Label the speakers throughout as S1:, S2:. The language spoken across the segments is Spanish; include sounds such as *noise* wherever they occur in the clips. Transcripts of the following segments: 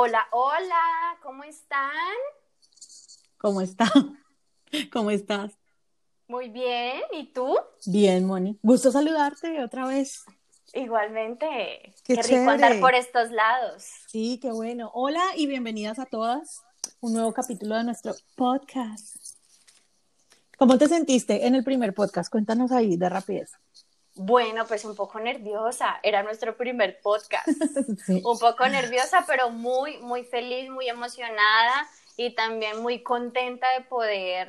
S1: Hola, hola, ¿cómo están?
S2: ¿Cómo está? *laughs* ¿Cómo estás?
S1: Muy bien, ¿y tú?
S2: Bien, Moni. Gusto saludarte otra vez.
S1: Igualmente.
S2: Qué
S1: rico andar por estos lados.
S2: Sí, qué bueno. Hola y bienvenidas a todas. Un nuevo capítulo de nuestro podcast. ¿Cómo te sentiste en el primer podcast? Cuéntanos ahí de rapidez.
S1: Bueno, pues un poco nerviosa. Era nuestro primer podcast. *laughs*
S2: Sí.
S1: Un poco nerviosa, pero muy, muy feliz, muy emocionada y también muy contenta de poder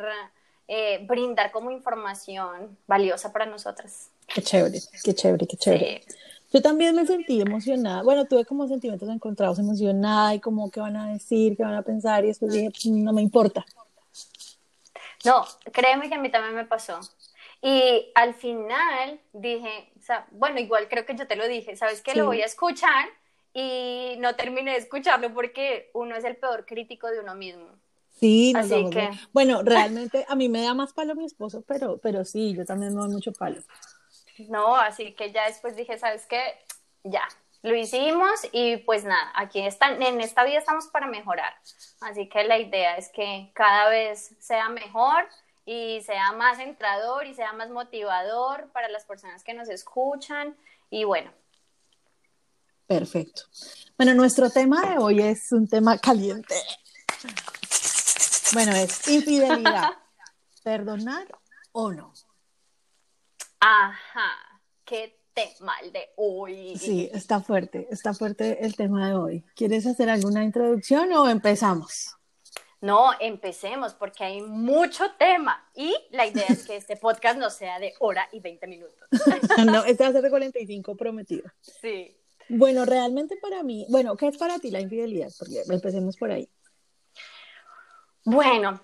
S1: eh, brindar como información valiosa para nosotras.
S2: Qué chévere, qué chévere, qué chévere.
S1: Sí.
S2: Yo también me sentí emocionada. Bueno, tuve como sentimientos encontrados, emocionada y como qué van a decir, qué van a pensar. Y después dije, "Pues, no me importa.
S1: No, créeme que a mí también me pasó. Y al final dije, o sea, bueno, igual creo que yo te lo dije, ¿sabes qué?
S2: Sí.
S1: Lo voy a escuchar y no terminé de escucharlo porque uno es el peor crítico de uno mismo.
S2: Sí, nos
S1: Así que-.
S2: Bueno, realmente a mí me da más palo mi esposo, pero, pero sí, yo también me doy mucho palo.
S1: No, así que ya después dije, ¿sabes qué? Ya, lo hicimos y pues nada, aquí están, en esta vida estamos para mejorar. Así que la idea es que cada vez sea mejor y sea más entrador y sea más motivador para las personas que nos escuchan. Y bueno,
S2: Perfecto. Bueno, nuestro tema de hoy es un tema caliente. Bueno, es infidelidad. *laughs* ¿Perdonar o no?
S1: ajá, qué tema el de hoy.
S2: Sí, está fuerte, está fuerte el tema de hoy. ¿Quieres hacer alguna introducción o empezamos?
S1: No, empecemos porque hay mucho tema y la idea es que este podcast no sea de hora y 20 minutos. *laughs*
S2: No, este va a ser de 45 prometido.
S1: Sí.
S2: Bueno, realmente para mí, bueno, ¿qué es para ti la infidelidad? Porque empecemos por ahí.
S1: Bueno,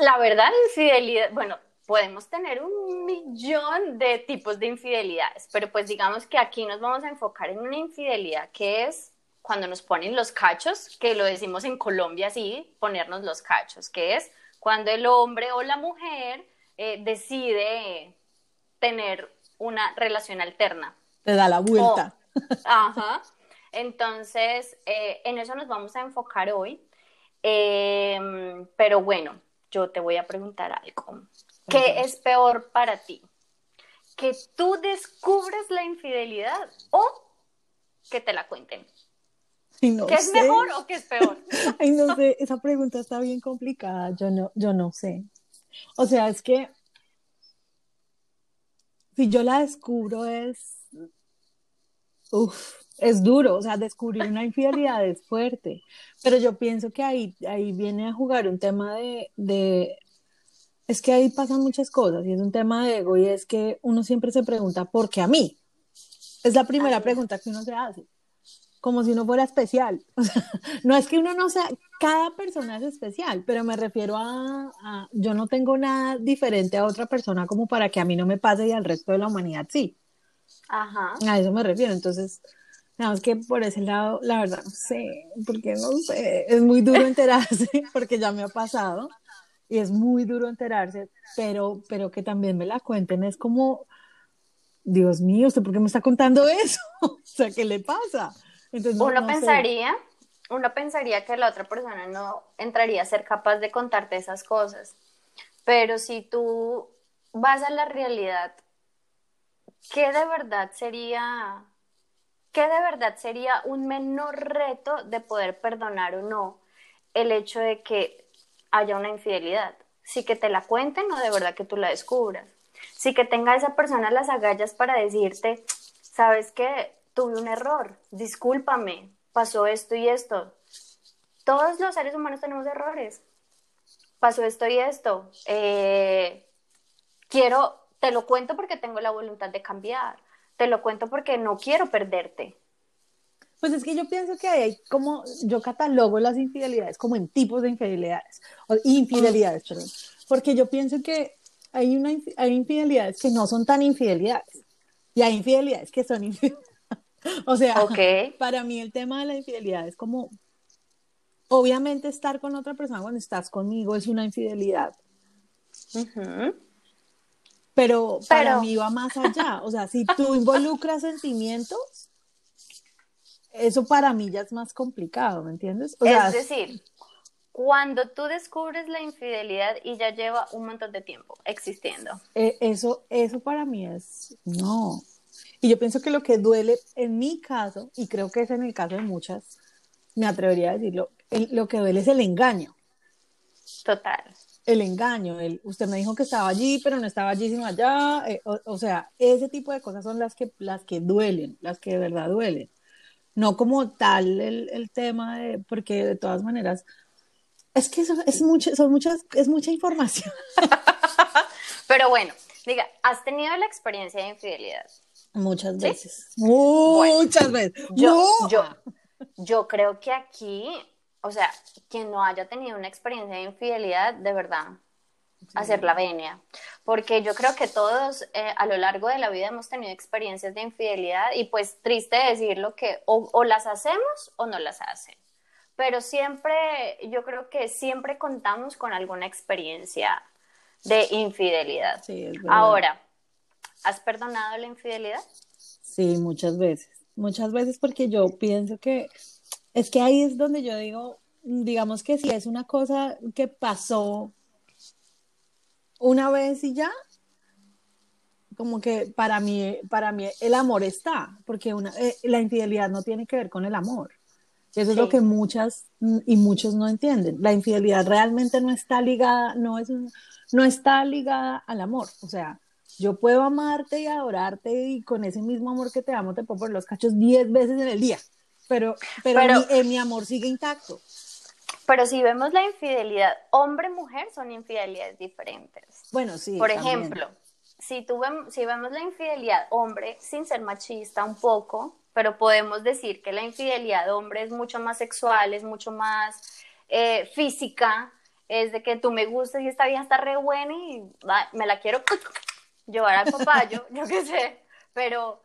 S1: la verdad, infidelidad, bueno, podemos tener un millón de tipos de infidelidades, pero pues digamos que aquí nos vamos a enfocar en una infidelidad que es cuando nos ponen los cachos, que lo decimos en Colombia así, ponernos los cachos, que es cuando el hombre o la mujer eh, decide tener una relación alterna.
S2: Te da la vuelta.
S1: Ajá. Entonces, eh, en eso nos vamos a enfocar hoy. Eh, pero bueno, yo te voy a preguntar algo. ¿Qué es peor para ti? ¿Que tú descubres la infidelidad o que te la cuenten? *laughs*
S2: Ay, no
S1: ¿Qué es mejor o qué es peor? *laughs*
S2: Ay, no sé, esa pregunta está bien complicada. Yo no, yo no sé. O sea, es que si yo la descubro es, uf, es duro. O sea, descubrir una infidelidad es fuerte. Pero yo pienso que ahí, ahí viene a jugar un tema de, de, es que ahí pasan muchas cosas y es un tema de ego y es que uno siempre se pregunta, ¿por qué a mí? Es la primera pregunta que uno se hace como si uno fuera especial. *laughs* O sea, no es que uno no sea, cada persona es especial, pero me refiero a, a- yo no tengo nada diferente a otra persona como para que a mí no me pase y al resto de la humanidad sí.
S1: Ajá.
S2: A eso me refiero. Entonces, digamos que por ese lado, la verdad, no sé, porque no sé, es muy duro enterarse, *laughs* porque ya me ha pasado y es muy duro enterarse, pero, pero que también me la cuenten es como, Dios mío, ¿usted por qué me está contando eso? *laughs* O sea, ¿qué le pasa? Entonces,
S1: Uno
S2: no sé.
S1: pensaría, uno pensaría que la otra persona no entraría a ser capaz de contarte esas cosas. Pero si tú vas a la realidad, ¿qué de verdad sería, qué de verdad sería un menor reto de poder perdonar o no el hecho de que haya una infidelidad? Sí que te la cuenten o de verdad que tú la descubras. Sí que tenga esa persona las agallas para decirte, sabes que tuve un error, discúlpame, pasó esto y esto. Todos los seres humanos tenemos errores. Pasó esto y esto. Eh, quiero, te lo cuento porque tengo la voluntad de cambiar. Te lo cuento porque no quiero perderte.
S2: Pues es que yo pienso que hay como, yo catalogo las infidelidades como en tipos de infidelidades, o infidelidades, perdón, porque yo pienso que hay, una, hay infidelidades que no son tan infidelidades y hay infidelidades que son infidelidades. *laughs* O sea, *laughs* para mí el tema de la infidelidad es como, obviamente estar con otra persona cuando estás conmigo es una infidelidad, pero para mí va más allá. O sea, si tú involucras sentimientos, eso para mí ya es más complicado, ¿me entiendes?
S1: es decir, cuando tú descubres la infidelidad y ya lleva un montón de tiempo existiendo.
S2: E, eso, eso para mí es, no. Y yo pienso que lo que duele en mi caso, y creo que es en el caso de muchas, me atrevería a decirlo, lo que duele es el engaño.
S1: Total.
S2: El engaño, el, usted me dijo que estaba allí, pero no estaba allí sino allá. Eh, o, sea, ese tipo de cosas son las que, las que duelen, las que de verdad duelen. No como tal el, el tema de, porque de todas maneras, es que eso es, mucho, son muchas, es mucha información. *laughs*
S1: pero bueno, diga, ¿has tenido la experiencia de infidelidad?
S2: Muchas veces. Muchas veces.
S1: Yo, yo, yo creo que aquí, o sea, quien no haya tenido una experiencia de infidelidad, de verdad, hacer la venia. Porque yo creo que todos eh, a lo largo de la vida hemos tenido experiencias de infidelidad y pues triste decirlo que o, las hacemos o no las hacen. Pero siempre, yo creo que siempre contamos con alguna experiencia de infidelidad. Ahora, ¿has perdonado la infidelidad?
S2: Sí, muchas veces. Muchas veces porque yo pienso que es que ahí es donde yo digo, digamos que si es una cosa que pasó una vez y ya, como que para mí, para mí el amor está, porque una, eh, la infidelidad no tiene que ver con el amor. Eso es lo que muchas y muchos no entienden. La infidelidad realmente no está ligada, no es no está ligada al amor. O sea, yo puedo amarte y adorarte y con ese mismo amor que te amo te puedo poner los cachos diez veces en el día, pero, pero, mi, eh, mi amor sigue intacto.
S1: Pero si vemos la infidelidad hombre-mujer, son infidelidades diferentes.
S2: Bueno, sí.
S1: Por ejemplo, si, tú si vemos la infidelidad hombre, sin ser machista un poco, pero podemos decir que la infidelidad hombre es mucho más sexual, es mucho más eh, física, es de que tú me gustas y esta vida está re buena y me la quiero llevar al papayo, *laughs* yo qué sé, pero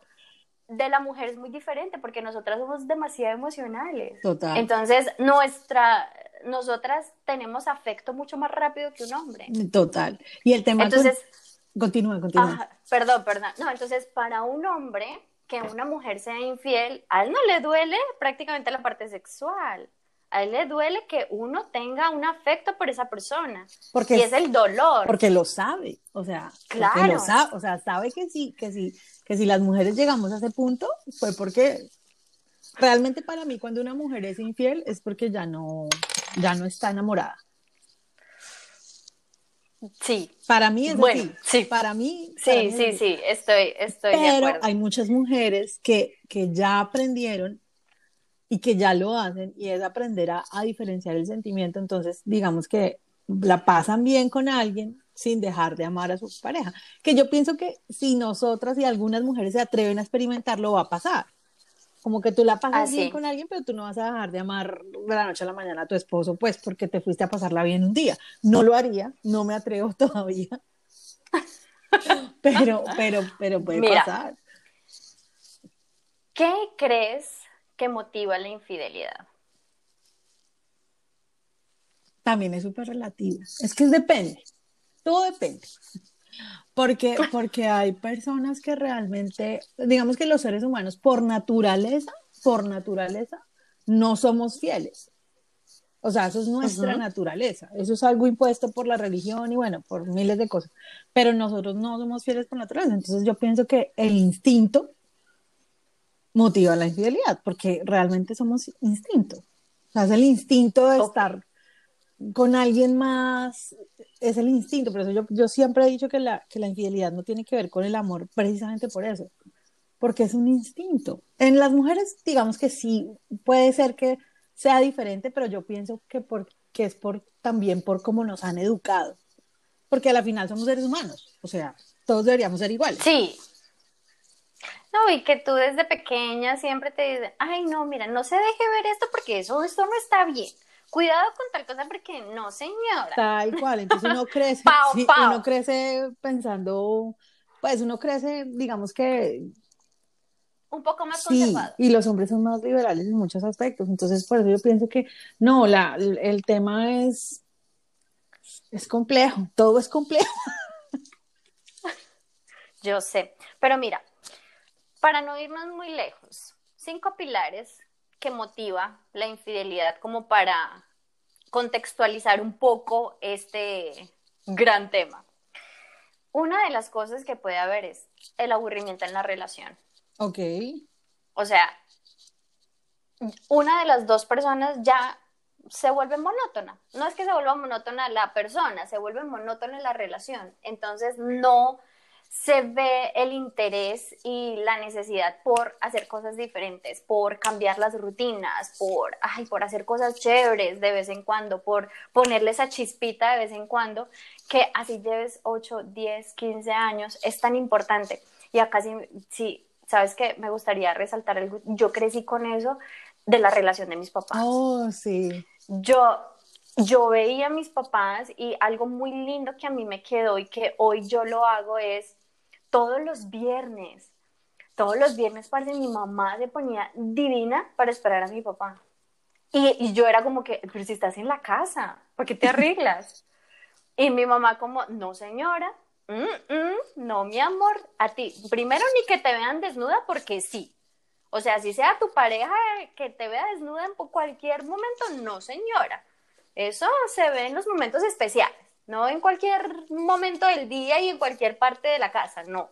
S1: de la mujer es muy diferente porque nosotras somos demasiado emocionales.
S2: Total.
S1: Entonces, nuestra, nosotras tenemos afecto mucho más rápido que un hombre.
S2: Total. Y el tema...
S1: Entonces...
S2: Continúa, continúa.
S1: perdón, perdón. No, entonces, para un hombre que una mujer sea infiel, a él no le duele prácticamente la parte sexual. A él le duele que uno tenga un afecto por esa persona. Porque y es el dolor.
S2: Porque lo sabe. O sea,
S1: claro.
S2: Lo sabe, o sea, sabe que sí, que sí, que si las mujeres llegamos a ese punto, fue porque realmente para mí cuando una mujer es infiel es porque ya no, ya no está enamorada.
S1: Sí.
S2: Para mí es
S1: bueno,
S2: Sí. Para mí.
S1: Sí, sí, sí, estoy, estoy
S2: de
S1: acuerdo.
S2: hay muchas mujeres que, que ya aprendieron y que ya lo hacen y es aprender a, a diferenciar el sentimiento. Entonces, digamos que la pasan bien con alguien, sin dejar de amar a su pareja. Que yo pienso que si nosotras y algunas mujeres se atreven a experimentarlo, va a pasar. Como que tú la pasas bien con alguien, pero tú no vas a dejar de amar de la noche a la mañana a tu esposo, pues porque te fuiste a pasarla bien un día. No lo haría, no me atrevo *laughs* todavía. pero, pero, pero puede pasar.
S1: ¿Qué crees que motiva la infidelidad?
S2: También es súper relativo. Es que depende. Todo depende. Porque, *laughs* porque hay personas que realmente, digamos que los seres humanos, por naturaleza, por naturaleza, no somos fieles. O sea, eso es nuestra naturaleza. Eso es algo impuesto por la religión y bueno, por miles de cosas. Pero nosotros no somos fieles por naturaleza. Entonces yo pienso que el instinto motiva la infidelidad, porque realmente somos instinto. O sea, es el instinto de estar con alguien más, es el instinto, por eso yo, yo siempre he dicho que la, que la infidelidad no tiene que ver con el amor, precisamente por eso, porque es un instinto. En las mujeres, digamos que sí, puede ser que sea diferente, pero yo pienso que, por, que es por, también por cómo nos han educado, porque a la final somos seres humanos, o sea, todos deberíamos ser iguales.
S1: Sí. No, y que tú desde pequeña siempre te dicen, ay, no, mira, no se deje ver esto porque eso, esto no está bien cuidado con tal cosa porque no, señora.
S2: Tal cual, entonces uno *laughs* crece, uno crece pensando, pues uno crece, digamos que
S1: un poco más sí,
S2: Y los hombres son más liberales en muchos aspectos. Entonces, por eso yo pienso que no, la, el tema es, es complejo, todo es complejo. *laughs*
S1: Yo sé, pero mira, para no irnos muy lejos, cinco pilares que motiva la infidelidad como para contextualizar un poco este gran tema. Una de las cosas que puede haber es el aburrimiento en la relación.
S2: Ok.
S1: O sea, una de las dos personas ya se vuelve monótona. No es que se vuelva monótona la persona, se vuelve monótona la relación. Entonces no se ve el interés y la necesidad por hacer cosas diferentes, por cambiar las rutinas, por, ay, por hacer cosas chéveres de vez en cuando, por ponerle esa chispita de vez en cuando, que así lleves 8, 10, 15 años, es tan importante. Y acá sí, sí sabes que me gustaría resaltar algo, yo crecí con eso de la relación de mis papás.
S2: Oh, sí.
S1: Yo, yo veía a mis papás y algo muy lindo que a mí me quedó y que hoy yo lo hago es todos los viernes, todos los viernes, parce, mi mamá se ponía divina para esperar a mi papá. Y, yo era como que, pero si estás en la casa, ¿por qué te *laughs* arreglas? y mi mamá como, no señora, mm, mm, no mi amor, a ti, primero ni que te vean desnuda porque sí. O sea, si sea tu pareja que te vea desnuda en cualquier momento, no señora. Eso se ve en los momentos especiales no en cualquier momento del día y en cualquier parte de la casa, no.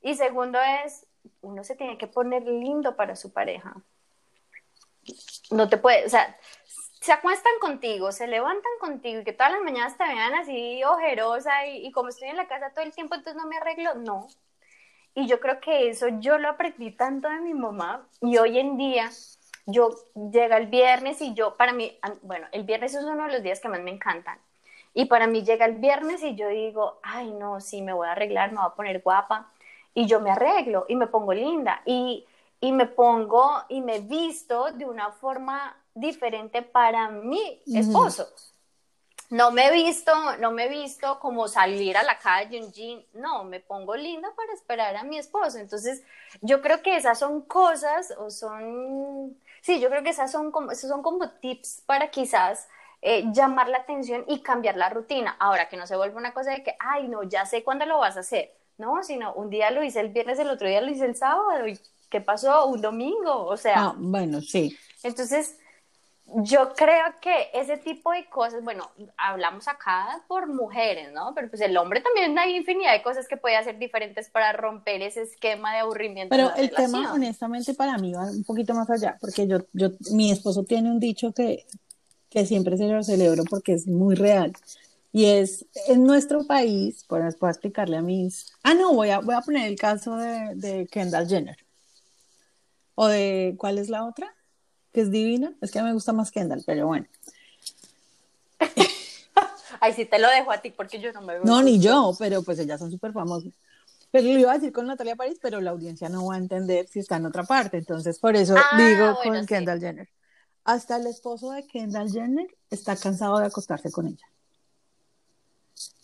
S1: Y segundo es, uno se tiene que poner lindo para su pareja. No te puede, o sea, se acuestan contigo, se levantan contigo y que todas las mañanas te vean así ojerosa y, como estoy en la casa todo el tiempo, entonces no me arreglo, no. Y yo creo que eso yo lo aprendí tanto de mi mamá y hoy en día yo llega el viernes y yo, para mí, bueno, el viernes es uno de los días que más me encantan y para mí llega el viernes y yo digo, ay, no, sí, me voy a arreglar, me voy a poner guapa. Y yo me arreglo y me pongo linda y, y me pongo y me visto de una forma diferente para mi esposo. No me he visto, no me he visto como salir a la calle un jean, no, me pongo linda para esperar a mi esposo. Entonces, yo creo que esas son cosas o son, sí, yo creo que esas son como, esos son como tips para quizás eh, llamar la atención y cambiar la rutina. Ahora que no se vuelve una cosa de que, ay, no, ya sé cuándo lo vas a hacer. No, sino un día lo hice el viernes, el otro día lo hice el sábado. ¿Y qué pasó? Un domingo. O sea.
S2: Ah, bueno, sí.
S1: Entonces, yo creo que ese tipo de cosas, bueno, hablamos acá por mujeres, ¿no? Pero pues el hombre también hay infinidad de cosas que puede hacer diferentes para romper ese esquema de aburrimiento.
S2: Pero el tema, honestamente, para mí va un poquito más allá, porque yo, yo, mi esposo tiene un dicho que, que siempre se lo celebro porque es muy real. Y es en nuestro país, pues puedo explicarle a mis... Ah, no, voy a, voy a poner el caso de, de Kendall Jenner. O de, ¿cuál es la otra? Que es divina. Es que me gusta más Kendall, pero bueno. *laughs*
S1: Ay, sí te lo dejo a ti porque yo no me veo.
S2: No, ni yo, pero pues ellas son súper famosas. Pero lo iba a decir con Natalia París, pero la audiencia no va a entender si está en otra parte. Entonces, por eso ah, digo con Kendall Jenner. Hasta el esposo de Kendall Jenner está cansado de acostarse con ella.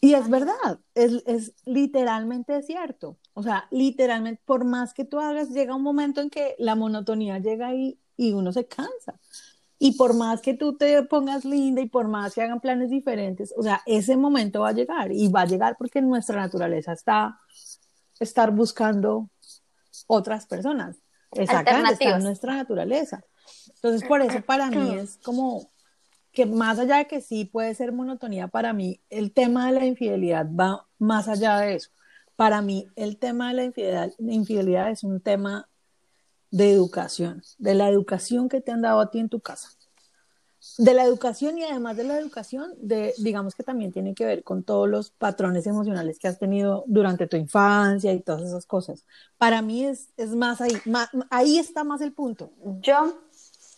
S2: Y es verdad, es, es, literalmente cierto. O sea, literalmente, por más que tú hagas, llega un momento en que la monotonía llega ahí y uno se cansa. Y por más que tú te pongas linda y por más que hagan planes diferentes, o sea, ese momento va a llegar y va a llegar porque nuestra naturaleza está estar buscando otras personas. Es acá, está nuestra naturaleza. Entonces, por eso para mí es como que más allá de que sí puede ser monotonía, para mí el tema de la infidelidad va más allá de eso. Para mí el tema de la infidelidad, infidelidad es un tema de educación, de la educación que te han dado a ti en tu casa. De la educación y además de la educación, de, digamos que también tiene que ver con todos los patrones emocionales que has tenido durante tu infancia y todas esas cosas. Para mí es, es más ahí, ahí está más el punto.
S1: Yo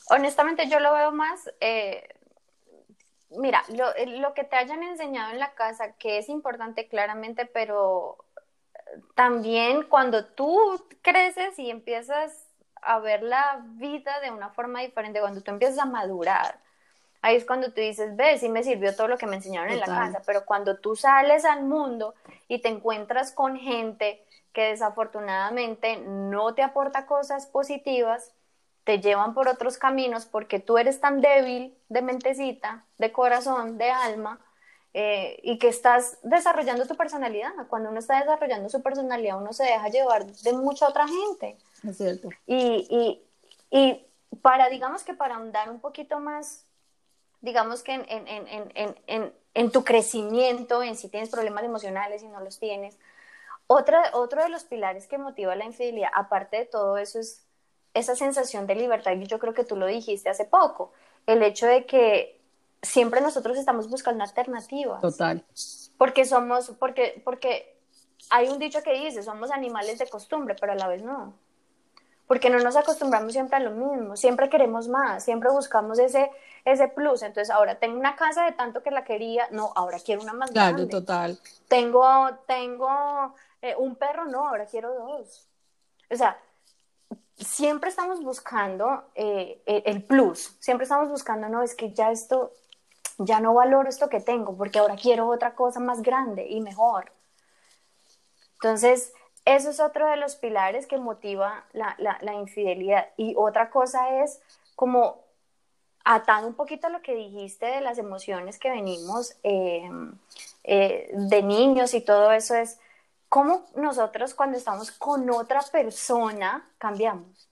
S1: honestamente yo lo veo más, eh, mira, lo, lo, que te hayan enseñado en la casa, que es importante claramente, pero también cuando tú creces y empiezas a ver la vida de una forma diferente, cuando tú empiezas a madurar, ahí es cuando tú dices, ve, sí me sirvió todo lo que me enseñaron en la casa, pero cuando tú sales al mundo y te encuentras con gente que desafortunadamente no te aporta cosas positivas, te llevan por otros caminos porque tú eres tan débil de mentecita, de corazón, de alma, eh, y que estás desarrollando tu personalidad. Cuando uno está desarrollando su personalidad, uno se deja llevar de mucha otra gente.
S2: Es cierto.
S1: Y, y, y para, digamos que para ahondar un poquito más, digamos que en, en, en, en, en tu crecimiento, en si tienes problemas emocionales, y no los tienes, otra, otro de los pilares que motiva la infidelidad, aparte de todo eso, es esa sensación de libertad, yo creo que tú lo dijiste hace poco, el hecho de que siempre nosotros estamos buscando alternativas.
S2: Total.
S1: Porque somos, porque, porque hay un dicho que dice, somos animales de costumbre, pero a la vez no. Porque no nos acostumbramos siempre a lo mismo, siempre queremos más, siempre buscamos ese, ese plus. Entonces, ahora tengo una casa de tanto que la quería, no, ahora quiero una más
S2: claro,
S1: grande.
S2: total.
S1: Tengo, tengo eh, un perro, no, ahora quiero dos. O sea, siempre estamos buscando eh, el plus, siempre estamos buscando, no, es que ya esto, ya no valoro esto que tengo, porque ahora quiero otra cosa más grande y mejor. Entonces, eso es otro de los pilares que motiva la, la, la infidelidad. Y otra cosa es como atando un poquito a lo que dijiste de las emociones que venimos eh, eh, de niños y todo eso es cómo nosotros cuando estamos con otra persona cambiamos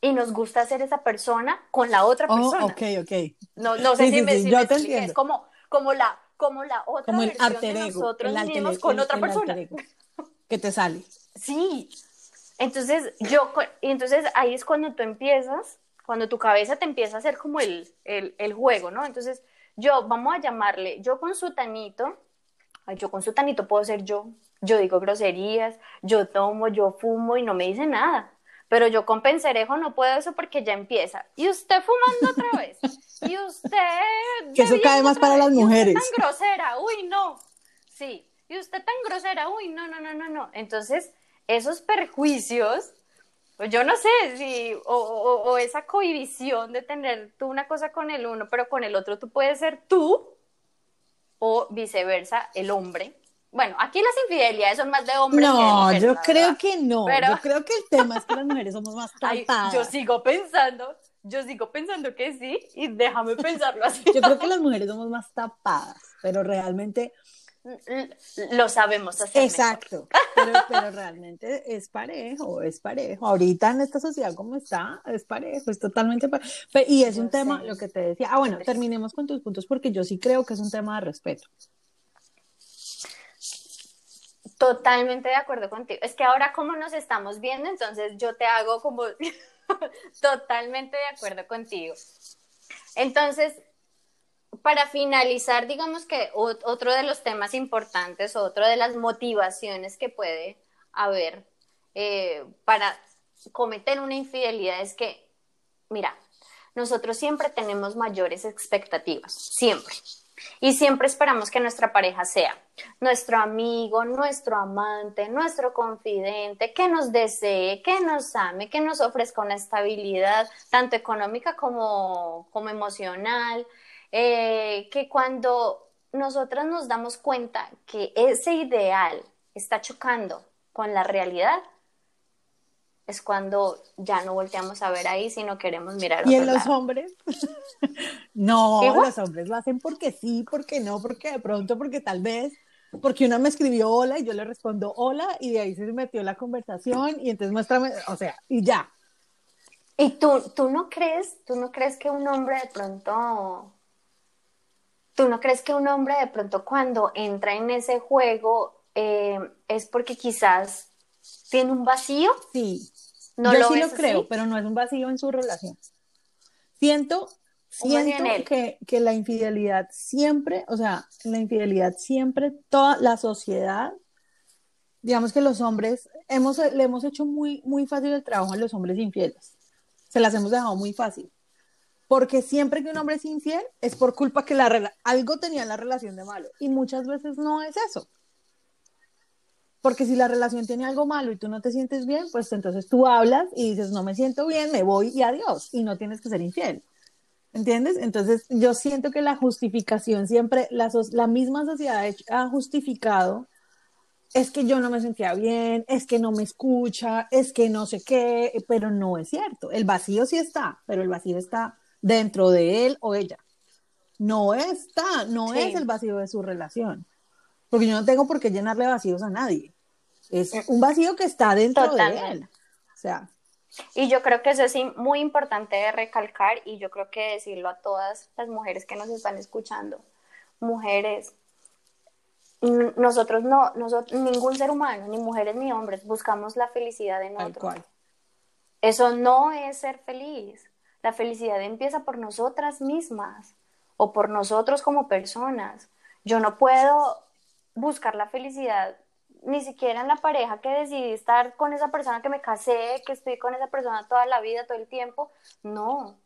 S1: y nos gusta ser esa persona con la otra
S2: Oh,
S1: persona.
S2: ok, ok.
S1: No, no sé
S2: Sí,
S1: si
S2: sí,
S1: me,
S2: sí,
S1: si
S2: yo
S1: me
S2: te
S1: expliqué. Es como, como la como la otra
S2: Como el
S1: versión
S2: alter
S1: de
S2: ego.
S1: nosotros
S2: el
S1: mismos
S2: ego,
S1: con
S2: el-
S1: otra
S2: el
S1: persona.
S2: alter ego que te sale.
S1: Sí. Entonces, yo, entonces ahí es cuando tú empiezas, cuando tu cabeza te empieza a hacer como el, el, el juego, ¿no? Entonces, yo, vamos a llamarle, yo con su tanito, yo con su tanito puedo ser yo, yo digo groserías, yo tomo, yo fumo y no me dice nada. Pero yo con penserejo no puedo eso porque ya empieza. Y usted fumando otra vez. Y usted. *laughs*
S2: Que eso cae más para
S1: vez.
S2: las
S1: Y usted
S2: mujeres.
S1: tan grosera. Uy, no. Sí. Y usted tan grosera. Uy, no, no, no, no, no. Entonces, esos perjuicios, pues yo no sé si. O, o- o esa cohibición de tener tú una cosa con el uno, pero con el otro tú puedes ser tú. O viceversa, el hombre. Bueno, aquí las infidelidades son más de hombres que de
S2: No,
S1: mujeres,
S2: yo creo que no.
S1: Pero-
S2: Yo creo que el tema es que las mujeres somos más *laughs*
S1: Ay,
S2: tratadas.
S1: yo sigo pensando, yo sigo pensando que sí, y déjame pensarlo así.
S2: Yo creo que las mujeres somos más tapadas, pero realmente, *laughs*
S1: Lo sabemos hacer.
S2: exacto, pero, pero realmente es parejo, es parejo. Ahorita en esta sociedad como está, es parejo, es totalmente parejo. Y es
S1: Yo
S2: un tema,
S1: sé.
S2: lo que te decía, ah, bueno, terminemos con tus puntos porque yo sí creo que es un tema de respeto.
S1: Totalmente de acuerdo contigo. Es que ahora como nos estamos viendo, entonces yo te hago como *laughs* totalmente de acuerdo contigo. Entonces, para finalizar, digamos que otro de los temas importantes, otro de las motivaciones que puede haber eh, para cometer una infidelidad es que, mira, nosotros siempre tenemos mayores expectativas, siempre. Y siempre esperamos que nuestra pareja sea nuestro amigo, nuestro amante, nuestro confidente, que nos desee, que nos ame, que nos ofrezca una estabilidad, tanto económica como, como emocional, eh, que cuando nosotras nos damos cuenta que ese ideal está chocando con la realidad, es cuando ya no volteamos a ver ahí, sino queremos mirar
S2: ¿Y en los hombres? *laughs* no, los hombres lo hacen porque sí, porque no, porque de pronto, porque tal vez, porque una me escribió hola y yo le respondo hola y de ahí se metió la conversación y entonces muéstrame, o sea, y ya.
S1: ¿Y tú, tú no crees, tú no crees que un hombre de pronto, tú no crees que un hombre de pronto cuando entra en ese juego eh, es porque quizás tiene un vacío?
S2: Sí,
S1: ¿No
S2: yo
S1: lo
S2: sí lo
S1: así?
S2: creo, pero no es un vacío en su relación. Siento, siento que, que la infidelidad siempre, o sea, la infidelidad siempre, toda la sociedad, digamos que los hombres, hemos, le hemos hecho muy, muy fácil el trabajo a los hombres infieles. Se las hemos dejado muy fácil. Porque siempre que un hombre es infiel es por culpa que la algo tenía en la relación de malo. Y muchas veces no es eso. Porque si la relación tiene algo malo y tú no te sientes bien, pues entonces tú hablas y dices, no me siento bien, me voy y adiós. Y no tienes que ser infiel. ¿Entiendes? Entonces yo siento que la justificación siempre, la, so- la misma sociedad ha justificado, es que yo no me sentía bien, es que no me escucha, es que no sé qué, pero no es cierto. El vacío sí está, pero el vacío está dentro de él o ella. No está, no
S1: Sí.
S2: es el vacío de su relación. Porque yo no tengo por qué llenarle vacíos a nadie. Es un vacío que está dentro de él. O sea,
S1: Y yo creo que eso es muy importante de recalcar y yo creo que decirlo a todas las mujeres que nos están escuchando. Mujeres, nosotros no, nosotros, ningún ser humano, ni mujeres ni hombres, buscamos la felicidad en otro. Eso no es ser feliz. La felicidad empieza por nosotras mismas o por nosotros como personas. Yo no puedo buscar la felicidad ni siquiera en la pareja que decidí estar con esa persona que me casé, que estoy con esa persona toda la vida, todo el tiempo. No,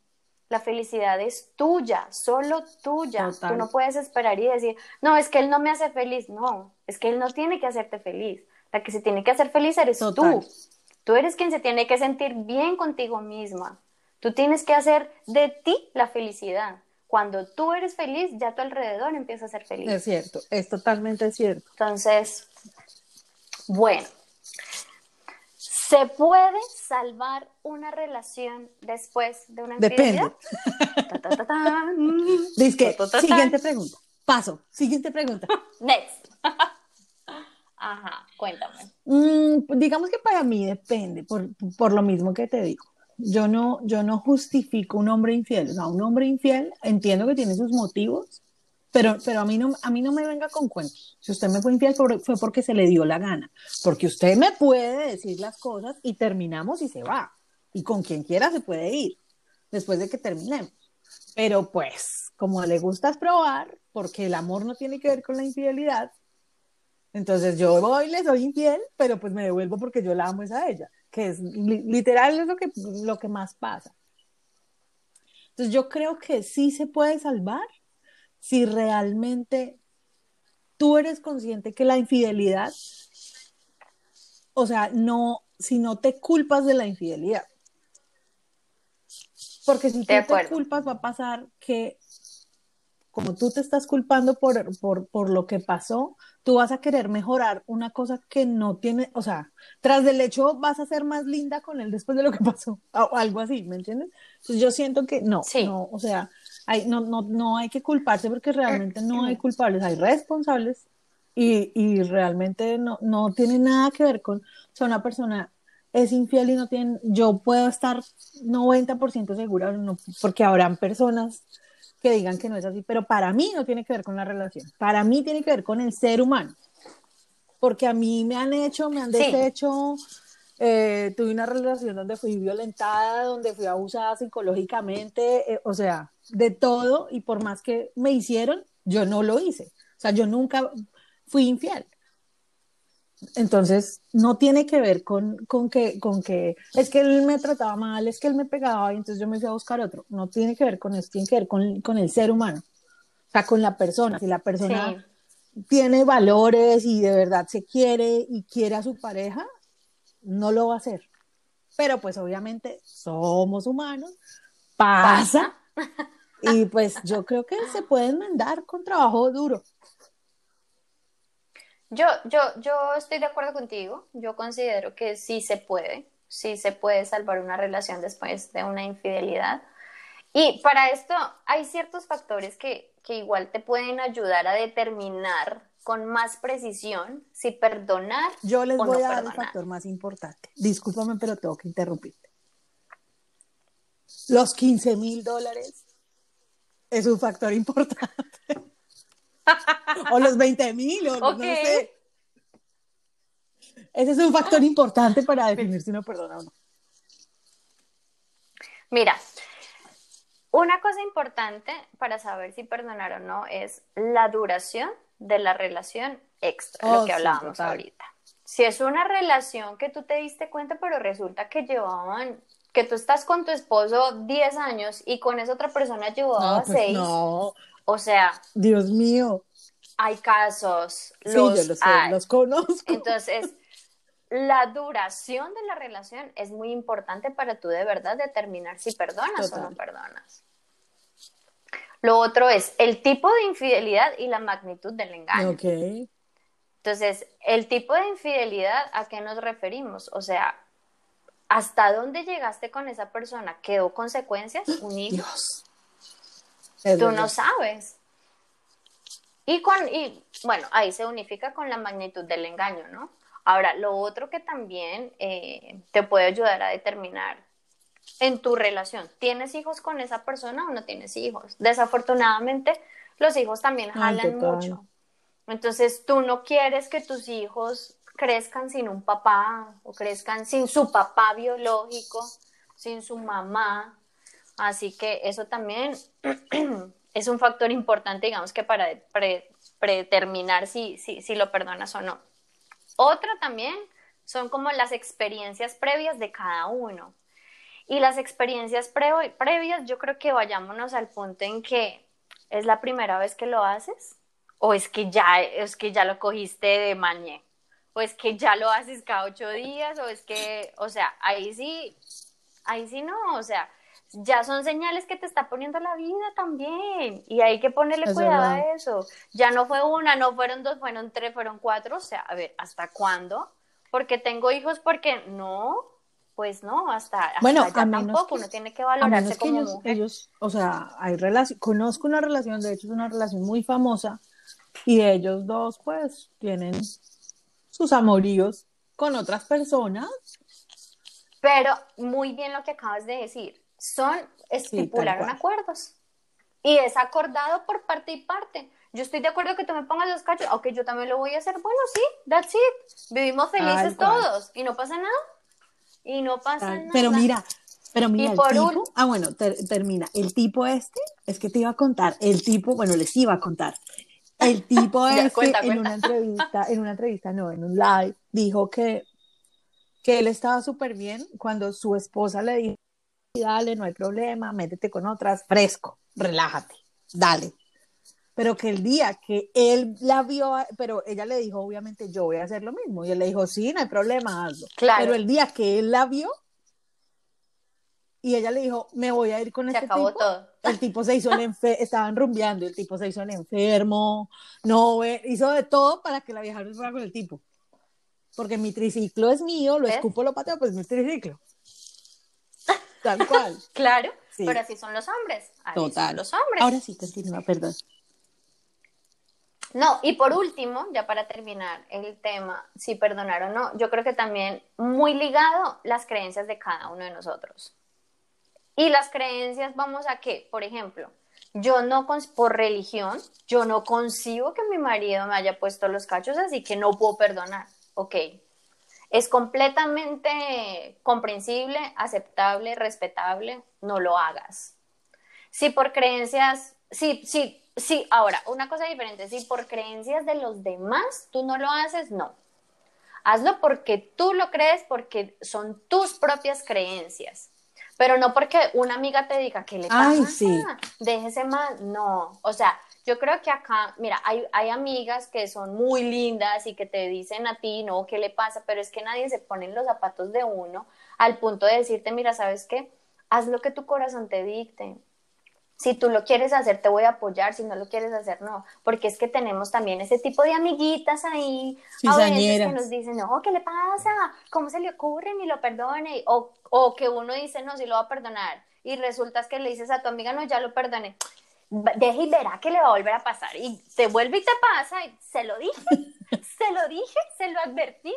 S1: la felicidad es tuya, solo tuya. Tú no puedes esperar y decir, no, es que él no me hace feliz. No, es que él no tiene que hacerte feliz. La que se tiene que hacer feliz eres tú. Tú eres quien se tiene que sentir bien contigo misma. Tú tienes que hacer de ti la felicidad. Cuando tú eres feliz, ya tu alrededor empieza a ser feliz.
S2: Es cierto, es totalmente cierto.
S1: Entonces, bueno, ¿se puede salvar una relación después de una infidelidad?
S2: Depende. Dice siguiente pregunta. Paso, siguiente pregunta. *laughs*
S1: Next. Ajá, cuéntame.
S2: Mm, digamos que para mí depende, por, por, lo mismo que te digo. Yo no, yo no justifico un hombre infiel. O sea, un hombre infiel entiendo que tiene sus motivos, pero, pero a, mí no, a mí no me venga con cuentos. Si usted me fue infiel fue porque se le dio la gana. Porque usted me puede decir las cosas y terminamos y se va. Y con quien quiera se puede ir después de que terminemos. Pero pues, como le gusta probar, porque el amor no tiene que ver con la infidelidad, entonces yo voy, le soy infiel, pero pues me devuelvo porque yo la amo es a ella, que es literal es lo que, lo que más pasa. Entonces yo creo que sí se puede salvar, si realmente tú eres consciente que la infidelidad, o sea, no, si no te culpas de la infidelidad. Porque si tú te culpas va a pasar que como tú te estás culpando por, por, por, lo que pasó, tú vas a querer mejorar una cosa que no tiene, o sea, tras del hecho vas a ser más linda con él después de lo que *laughs* pasó, o algo así, ¿me entiendes? Entonces yo siento que no, no, o sea, hay, no, no, no hay que culparse porque realmente no hay culpables, hay responsables y, y realmente no, no tiene nada que ver con, o sea, una persona es infiel y no tiene, yo puedo estar 90% segura, no, porque habrán personas que digan que no es así, pero para mí no tiene que ver con la relación, para mí tiene que ver con el ser humano, porque a mí me han hecho, me han deshecho, eh, tuve una relación donde fui violentada, donde fui abusada psicológicamente, eh, o sea, de todo y por más que me hicieron, yo no lo hice. O sea, yo nunca fui infiel. Entonces, no tiene que ver con, con, que, con que es que él me trataba mal, es que él me pegaba y entonces yo me fui a buscar otro. No tiene que ver con eso, tiene que ver con, con el ser humano, o sea, con la persona. Si la persona tiene valores y de verdad se quiere y quiere a su pareja, no lo va a hacer. Pero pues obviamente somos humanos, pasa. Y pues yo creo que se puede enmendar con trabajo duro.
S1: Yo, yo, yo estoy de acuerdo contigo. Yo considero que sí se puede, sí se puede salvar una relación después de una infidelidad. Y para esto hay ciertos factores que, que igual te pueden ayudar a determinar con más precisión si perdonar.
S2: Yo les voy a dar el factor más importante. Discúlpame, pero tengo que interrumpirte. Los 15 mil dólares es un factor importante. *laughs* o los 20 mil, o no sé. Ese es un factor importante para definir si uno perdona o no.
S1: Mira, una cosa importante para saber si perdonar o no es la duración de la relación extra, lo oh, que hablábamos ahorita. Si es una relación que tú te diste cuenta, pero resulta que llevaban que tú estás con tu esposo 10 años y con esa otra persona llevaba 6. Pues no. O sea.
S2: Dios mío.
S1: Hay casos.
S2: Sí, los yo los conozco.
S1: Entonces, la duración de la relación es muy importante para tú de verdad determinar si perdonas o no perdonas. Lo otro es el tipo de infidelidad y la magnitud del engaño.
S2: Ok.
S1: Entonces, el tipo de infidelidad, ¿a qué nos referimos? O sea, ¿hasta dónde llegaste con esa persona? ¿Quedó consecuencias? ¿Un Dios. Tú no sabes. Y, con, y bueno, ahí se unifica con la magnitud del engaño, ¿no? Ahora, lo otro que también eh, te puede ayudar a determinar en tu relación, ¿tienes hijos con esa persona o no tienes hijos? Desafortunadamente, los hijos también jalan mucho. Entonces, tú no quieres que tus hijos crezcan sin un papá o crezcan sin su papá biológico, sin su mamá. Así que eso también *clears throat* es un factor importante, digamos que para predeterminar si, si, si lo perdonas o no. Otra también son como las experiencias previas de cada uno. Y las experiencias previas, yo creo que vayámonos al punto en que es la primera vez que lo haces o es que ya, es que ya lo cogiste de mañe, o es que ya lo haces cada ocho días, o es que, o sea, ahí sí, ahí sí no, o sea, ya son señales que te está poniendo la vida también, y hay que ponerle cuidado a eso. Ya no fue una, no fueron dos, fueron tres, fueron cuatro, o sea, a ver, ¿hasta cuándo? Porque tengo hijos, porque no, pues no, hasta, bueno, a tampoco, uno tiene que valorarse como
S2: ellos, ellos, o sea, hay relación, conozco una relación, de hecho es una relación muy famosa, y ellos dos pues tienen sus amoríos con otras personas.
S1: Pero muy bien lo que acabas de decir, son estipularon acuerdos y es acordado por parte y parte. Yo estoy de acuerdo que tú me pongas los cachos, aunque yo también lo voy a hacer. Bueno, sí, that's it. Vivimos felices todos y no pasa nada. Y no pasa nada.
S2: Pero mira, pero mira, el tipo, ah, bueno, termina. El tipo este, es que te iba a contar, el tipo, bueno, les iba a contar. El tipo *laughs* este, en una entrevista, en una entrevista, no, en un live, dijo que, que él estaba súper bien cuando su esposa le dijo, dale, no hay problema, métete con otras, fresco, relájate, dale. Pero que el día que él la vio, pero ella le dijo, obviamente, yo voy a hacer lo mismo. Y él le dijo, sí, no hay problema, hazlo. Pero el día que él la vio, y ella le dijo, me voy a ir con se este acabó tipo. Todo. El tipo se hizo el enfermo, *laughs* estaban rumbeando, el tipo se hizo el enfermo, no, hizo de todo para que la vieja no fuera con el tipo. Porque mi triciclo es mío, lo escupo, lo pateo, pues es mi triciclo. Tal cual. *laughs*
S1: claro, pero así son los hombres. Total. los hombres.
S2: Ahora sí, continúa, perdón.
S1: No, y por último, ya para terminar el tema, si perdonar o no, yo creo que también muy ligado las creencias de cada uno de nosotros. Y las creencias, vamos a que, por ejemplo, yo no, por religión, yo no concibo que mi marido me haya puesto los cachos, así que no puedo perdonar. Ok. Es completamente comprensible, aceptable, respetable, no lo hagas. Si por creencias, sí, sí, sí, ahora, una cosa diferente, si por creencias de los demás tú no lo haces, no. Hazlo porque tú lo crees, porque son tus propias creencias. Pero no porque una amiga te diga que le pasa, Ay, sí. déjese más, no, o sea, yo creo que acá, mira, hay, hay amigas que son muy lindas y que te dicen a ti, no, ¿qué le pasa? Pero es que nadie se pone en los zapatos de uno al punto de decirte, mira, ¿sabes qué? Haz lo que tu corazón te dicte. Si tú lo quieres hacer, te voy a apoyar. Si no lo quieres hacer, no. Porque es que tenemos también ese tipo de amiguitas ahí, a que nos dicen, no, ¿qué le pasa? ¿Cómo se le ocurre? Ni lo perdone. O, o que uno dice, no, sí lo va a perdonar. Y resulta que le dices a tu amiga, no, ya lo perdone. Deja y verá que le va a volver a pasar. Y te vuelve y te pasa. Y se lo dije, *laughs* se lo dije, se lo advertí.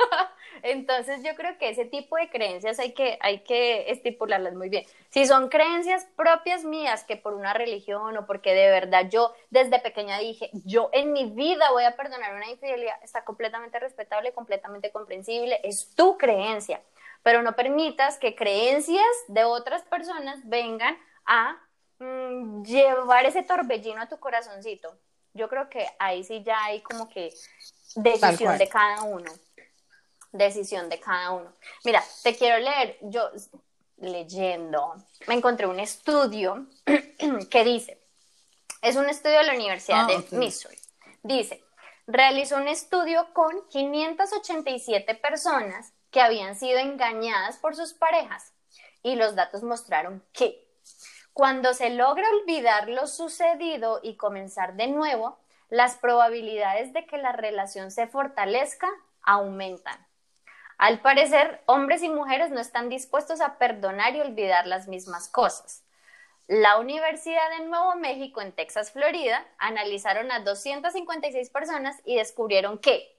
S1: *laughs* Entonces yo creo que ese tipo de creencias hay que, hay que estipularlas muy bien. Si son creencias propias mías que por una religión o porque de verdad yo desde pequeña dije, yo en mi vida voy a perdonar una infidelidad, está completamente respetable, completamente comprensible, es tu creencia, pero no permitas que creencias de otras personas vengan a mm, llevar ese torbellino a tu corazoncito. Yo creo que ahí sí ya hay como que decisión de cada uno decisión de cada uno. Mira, te quiero leer, yo leyendo, me encontré un estudio *clears throat* que dice, es un estudio de la Universidad ah, de Missouri, dice, realizó un estudio con 587 personas que habían sido engañadas por sus parejas y los datos mostraron que cuando se logra olvidar lo sucedido y comenzar de nuevo, las probabilidades de que la relación se fortalezca aumentan. Al parecer, hombres y mujeres no están dispuestos a perdonar y olvidar las mismas cosas. La Universidad de Nuevo México en Texas, Florida, analizaron a 256 personas y descubrieron que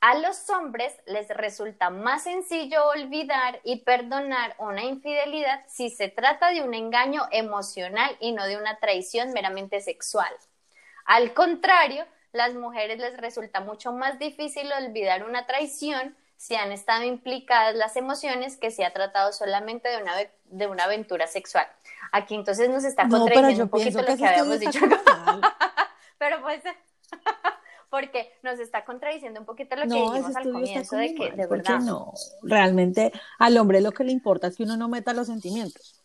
S1: A los hombres les resulta más sencillo olvidar y perdonar una infidelidad si se trata de un engaño emocional y no de una traición meramente sexual. Al contrario, las mujeres les resulta mucho más difícil olvidar una traición si han estado implicadas las emociones que se ha tratado solamente de una, de una aventura sexual. Aquí entonces nos está contradiciendo un poquito lo que, habíamos dicho. *laughs* pero pues, *laughs* porque nos está contradiciendo un poquito lo que dijimos al comienzo de que, de verdad.
S2: No, realmente al hombre lo que le importa es que uno no meta los sentimientos.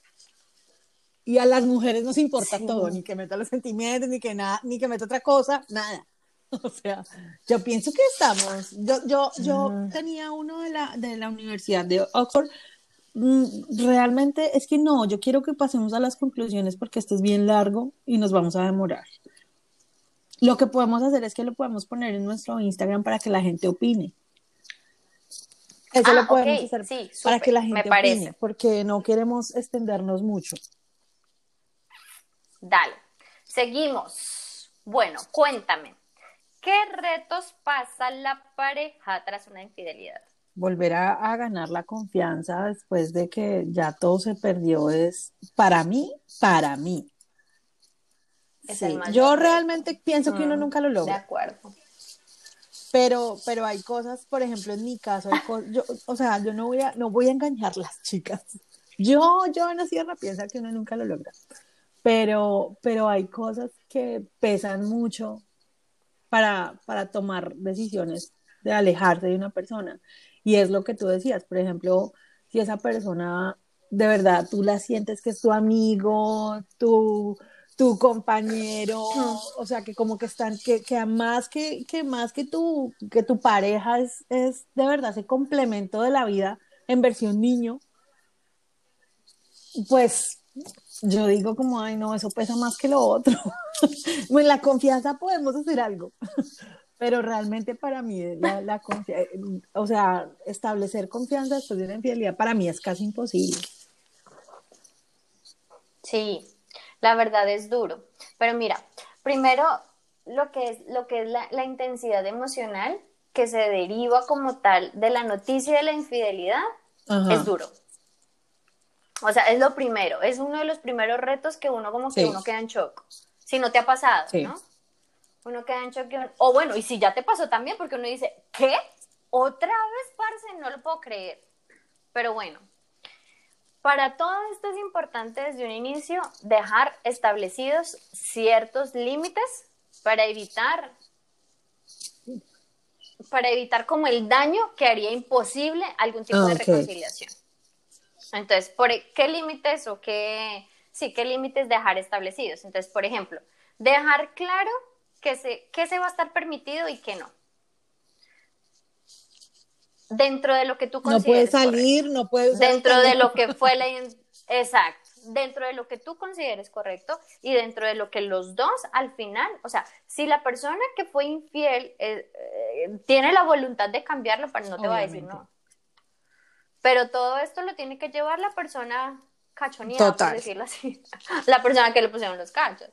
S2: Y a las mujeres nos importa todo, ni que meta los sentimientos, ni que nada, ni que meta otra cosa, nada. *laughs* O sea, yo pienso que estamos. Yo, yo, yo tenía uno de la, de la Universidad de Oxford. Mm, realmente es que no, yo quiero que pasemos a las conclusiones porque esto es bien largo y nos vamos a demorar. Lo que podemos hacer es que lo podemos poner en nuestro Instagram para que la gente opine. Eso lo ah, podemos hacer para que la gente opine, porque no queremos extendernos mucho.
S1: Dale, seguimos. Bueno, cuéntame, ¿Qué retos pasa la pareja tras una infidelidad?
S2: Volver a, ganar la confianza después de que ya todo se perdió es, para mí, para mí. yo realmente pienso que uno mm, nunca lo logra.
S1: De acuerdo.
S2: Pero, pero hay cosas, por ejemplo, en mi caso, yo, o sea, yo no voy a, no voy a engañar las chicas. Yo, yo, Ana Sierra, piensa que uno nunca lo logra. Pero, pero hay cosas que pesan mucho para, para tomar decisiones de alejarse de una persona. Y es lo que tú decías, por ejemplo, si esa persona de verdad tú la sientes que es tu amigo, tu, tu compañero, o sea, que como que están, que, que más que, que más que tu, que tu pareja es, es de verdad ese complemento de la vida en versión niño, pues yo digo como, ay, no, eso pesa más que lo otro. *laughs* en la confianza podemos hacer algo, *laughs* pero realmente para mí la, la confianza, o sea, establecer confianza después de una infidelidad para mí es casi imposible.
S1: Sí, la verdad es duro, pero mira, primero lo que es, lo que es la, la intensidad emocional que se deriva como tal de la noticia de la infidelidad es duro. O sea, es lo primero, es uno de los primeros retos que uno como que uno queda en shock. Si no te ha pasado, ¿no? Uno queda en shock. O bueno, y si ya te pasó también, porque uno dice, ¿qué? ¿Otra vez, parce? No lo puedo creer. Pero bueno, para todo esto es importante desde un inicio dejar establecidos ciertos límites para evitar para evitar como el daño que haría imposible algún tipo de reconciliación. Entonces, ¿por e, qué límites o qué, sí, qué límites dejar establecidos? Entonces, por ejemplo, dejar claro qué se, qué se va a estar permitido y qué no. Dentro de lo que tú
S2: consideres. No puede salir, no puede
S1: Dentro de lo que fue la. Exacto. Dentro de lo que tú consideres correcto y dentro de lo que los dos al final, o sea, si la persona que fue infiel eh, eh, tiene la voluntad de cambiarlo, pero pues no te va a decir no. Pero todo esto lo tiene que llevar la persona cachoneada, por decirlo así. *laughs* la persona que le pusieron los cachos.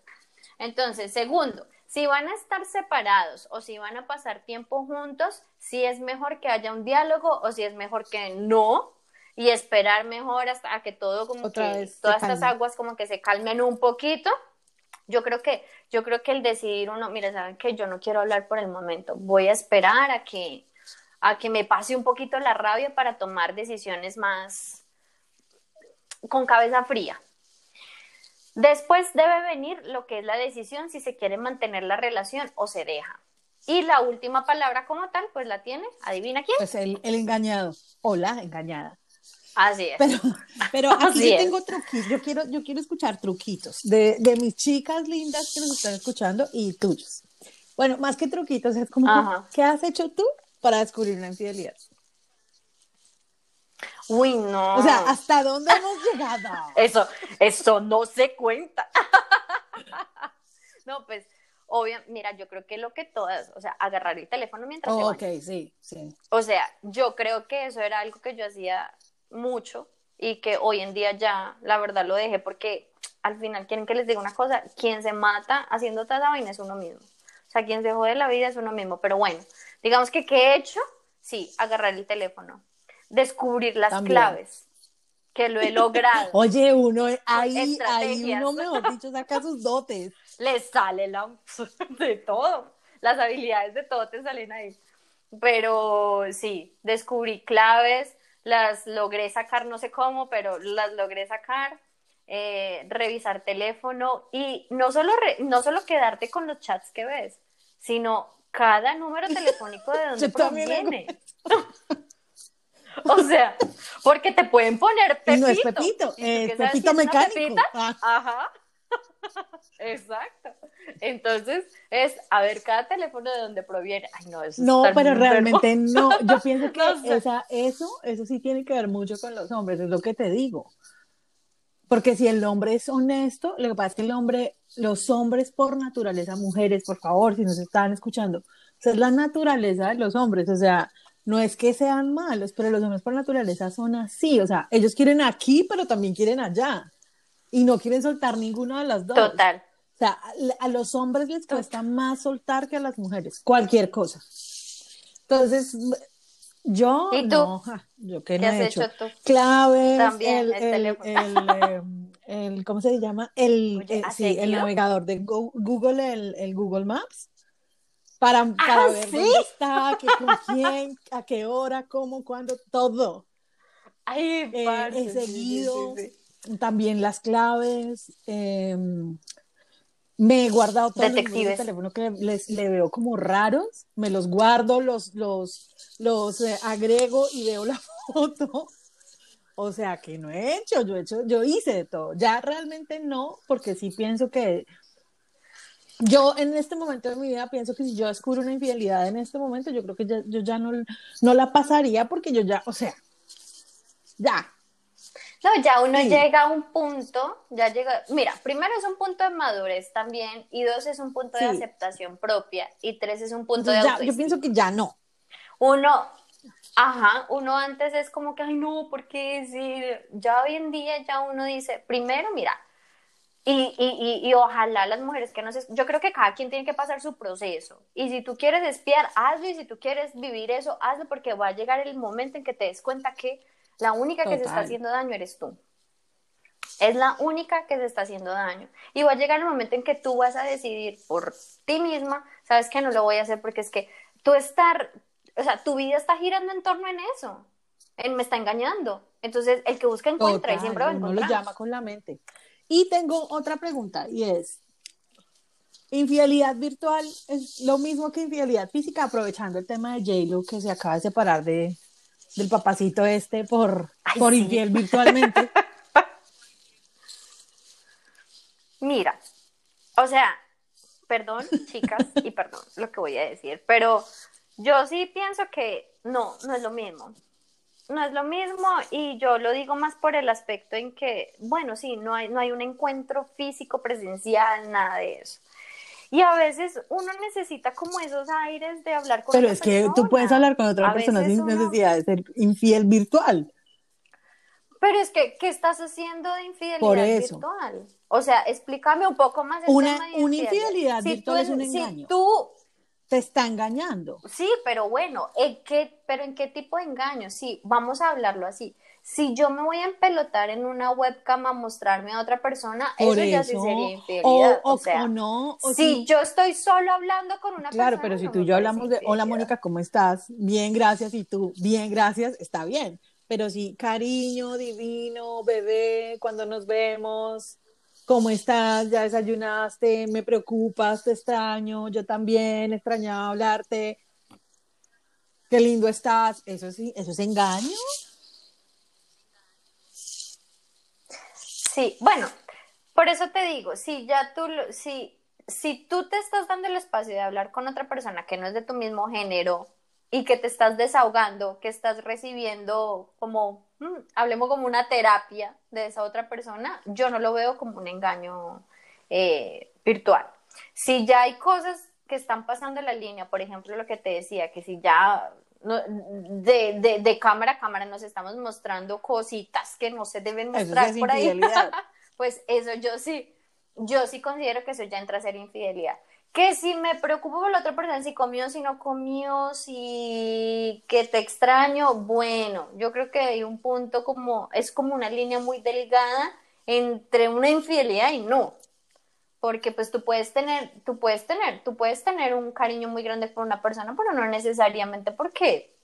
S1: Entonces, segundo, si van a estar separados o si van a pasar tiempo juntos, si es mejor que haya un diálogo o si es mejor que no y esperar mejor hasta que todo como que todas estas aguas como que se calmen un poquito. Yo creo que yo creo que el decidir uno, mira, saben que yo no quiero hablar por el momento, voy a esperar a que a que me pase un poquito la rabia para tomar decisiones más con cabeza fría. Después debe venir lo que es la decisión si se quiere mantener la relación o se deja. Y la última palabra como tal, pues la tiene, adivina quién.
S2: Pues el, engañado o la engañada.
S1: Así es.
S2: Pero, pero *laughs* aquí yo tengo truquitos, yo quiero, yo quiero escuchar truquitos de, de, mis chicas lindas que nos están escuchando y tuyos. Bueno, más que truquitos, es como, ¿qué has hecho tú para descubrir una infidelidad.
S1: Uy, no.
S2: O sea, ¿hasta dónde hemos llegado? *laughs*
S1: Eso, eso no se cuenta. no, pues, obvio, mira, yo creo que lo que todas, o sea, agarrar el teléfono mientras
S2: oh, Ok, sí, sí.
S1: O sea, yo creo que eso era algo que yo hacía mucho y que hoy en día ya, la verdad, lo dejé porque al final quieren que les diga una cosa, quien se mata haciendo toda esa vaina es uno mismo. O sea, quien se jode la vida es uno mismo, pero bueno, digamos que ¿qué he hecho? sí, agarrar el teléfono, descubrir las claves, que lo he logrado. *laughs*
S2: Oye, uno ahí, ahí uno, mejor dicho, saca sus dotes. *laughs*
S1: Le sale la, *laughs* de todo, las habilidades de todo te salen ahí. Pero sí, descubrí claves, las logré sacar, no sé cómo, pero las logré sacar. Eh, revisar teléfono y no solo, no solo quedarte con los chats que ves, sino cada número telefónico de *laughs* dónde proviene. *laughs* o sea, porque te pueden poner Pepito.
S2: no es Pepito, es Pepito mecánico.
S1: Ah. Ajá. *laughs* Exacto. Entonces, es a ver cada teléfono de dónde proviene. Ay, no, eso
S2: No, pero realmente no. Yo pienso que eso, eso sí tiene que ver mucho con los hombres, es lo que te digo. Porque si el hombre es honesto, lo que pasa es que el hombre, los hombres por naturaleza, mujeres, por favor, si nos están escuchando, es la naturaleza de los hombres, o sea, no es que sean malos, pero los hombres por naturaleza son así, o sea, ellos quieren aquí, pero también quieren allá, y no quieren soltar ninguna de las dos.
S1: Total.
S2: O sea, a los hombres les cuesta más soltar que a las mujeres, cualquier cosa. Entonces, yo,
S1: ¿Y tú?
S2: no, yo qué,
S1: ¿Qué
S2: no
S1: has
S2: he
S1: hecho
S2: hecho.
S1: tú?
S2: Claves,
S1: También,
S2: el,
S1: el
S2: el,
S1: teléfono.
S2: el, el- ¿cómo se llama? El,
S1: Oye,
S2: eh,
S1: ¿has
S2: sí, el navegador de Go- Google, el, el Google Maps, para, para
S1: Ah,
S2: ver
S1: ¿sí?
S2: dónde está, con quién, a qué hora, cómo, cuándo, todo.
S1: Ay,
S2: Eh, he seguido
S1: sí.
S2: también las claves. eh, me he guardado todos los
S1: Detectives.
S2: teléfono que les, le veo como raros. Me los guardo, los, los, los eh, agrego y veo la *laughs* foto. O sea que no he hecho, yo he hecho, yo hice de todo. Ya realmente no, porque sí pienso que yo en este momento de mi vida pienso que si yo descubro una infidelidad en este momento, yo creo que ya, yo ya no, no la pasaría porque yo ya, o sea, ya,
S1: No, ya uno
S2: Sí.
S1: llega a un punto, ya llega, mira, primero es un punto de madurez también, y dos es un punto de aceptación propia, y tres es un punto de
S2: ya, yo pienso que ya no.
S1: Uno, ajá, uno antes es como que, ay no, porque si ya hoy en día ya uno dice, primero, mira, y, y, y, y ojalá las mujeres que no se... Yo creo que cada quien tiene que pasar su proceso. Y si tú quieres espiar, hazlo. Y si tú quieres vivir eso, hazlo porque va a llegar el momento en que te des cuenta que la única que se está haciendo daño eres tú. Es la única que se está haciendo daño. Y va a llegar el momento en que tú vas a decidir por ti misma, sabes que no lo voy a hacer porque es que tú estar, o sea, tu vida está girando en torno en eso. Él me está engañando. Entonces, el que busca encuentra y siempre va a
S2: uno lo
S1: encontrar.
S2: llama con la mente. Y tengo otra pregunta y es, ¿infidelidad virtual es lo mismo que infidelidad física? Aprovechando el tema de J-Lo que se acaba de separar de, del papacito este por,
S1: Ay,
S2: por
S1: sí.
S2: infiel virtualmente. *laughs*
S1: Mira, o sea, perdón, chicas, y perdón lo que voy a decir, pero yo sí pienso que no, no es lo mismo. No es lo mismo y yo lo digo más por el aspecto en que, bueno, sí, no hay, no hay un encuentro físico, presencial, nada de eso. Y a veces uno necesita como esos aires de hablar con
S2: Pero
S1: otra
S2: es que tú puedes hablar con otra
S1: A
S2: persona sin
S1: uno-
S2: necesidad de ser infiel virtual.
S1: Pero es que, ¿qué estás haciendo de infidelidad
S2: Por eso.
S1: virtual? O sea, explícame un poco más el
S2: Una-
S1: tema de
S2: una infidelidad
S1: Si
S2: virtual
S1: tú-
S2: es un
S1: si
S2: engaño.
S1: tú,
S2: Te está engañando.
S1: sí, pero bueno, ¿en qué, pero ¿en qué tipo de engaño? Sí, vamos a hablarlo así. Si yo me voy a empelotar en una webcam a mostrarme a otra persona,
S2: Por
S1: eso, ya sí sería infidelidad.
S2: o-
S1: O, sea,
S2: o no. O
S1: si
S2: si-
S1: yo estoy solo hablando con una
S2: Claro,
S1: persona.
S2: pero si
S1: no
S2: tú y yo hablamos de, hola
S1: infidelidad".
S2: Mónica, ¿cómo estás? Bien, gracias. Y tú, bien, gracias, está bien. Pero sí, cariño, divino, bebé, cuando nos vemos, ¿cómo estás? ¿Ya desayunaste? ¿Me preocupas? ¿Te extraño? Yo también extrañaba hablarte. Qué lindo estás. Eso sí, eso es engaño.
S1: Sí, bueno, por eso te digo, si ya tú, si, si tú te estás dando el espacio de hablar con otra persona que no es de tu mismo género y que te estás desahogando, que estás recibiendo como, mm, hablemos como una terapia de esa otra persona, yo no lo veo como un engaño eh, virtual. Si ya hay cosas que están pasando en la línea, por ejemplo, lo que te decía, que si ya de, de, de cámara a cámara nos estamos mostrando cositas que no se deben mostrar por ahí, *laughs* pues eso yo sí, yo sí considero que eso ya entra a ser infidelidad. que si me preocupo por la otra persona, si comió, si no comió, si que te extraño, bueno, yo creo que hay un punto como, es como una línea muy delgada entre una infidelidad y no. Porque pues tú puedes tener, tú puedes tener, tú puedes tener un cariño muy grande por una persona, pero no necesariamente porque